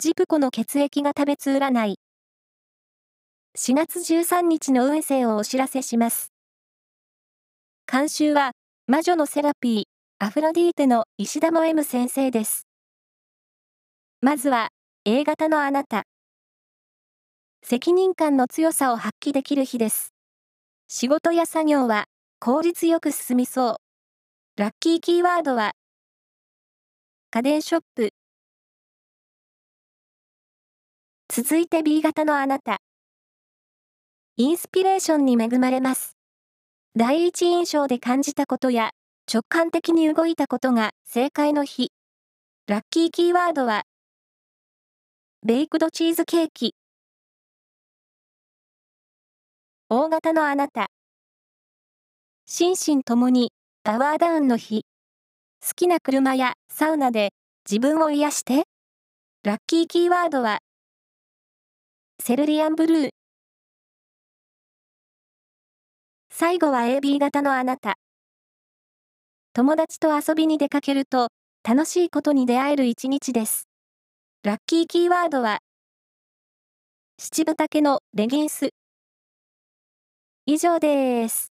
ジプコの血液が食べつ占い。4月13日の運勢をお知らせします。監修は、魔女のセラピー、アフロディーテの石田も M 先生です。まずは、A 型のあなた。責任感の強さを発揮できる日です。仕事や作業は効率よく進みそう。ラッキーキーワードは、家電ショップ。続いて B 型のあなた。インスピレーションに恵まれます。第一印象で感じたことや直感的に動いたことが正解の日。ラッキーキーワードは、ベイクドチーズケーキ。大型のあなた。心身ともにパワーダウンの日。好きな車やサウナで自分を癒して。ラッキーキーワードは、セルリアンブルー。最後は AB 型のあなた。友達と遊びに出かけると楽しいことに出会える一日です。ラッキーキーワードは、七分丈のレギンス。以上です。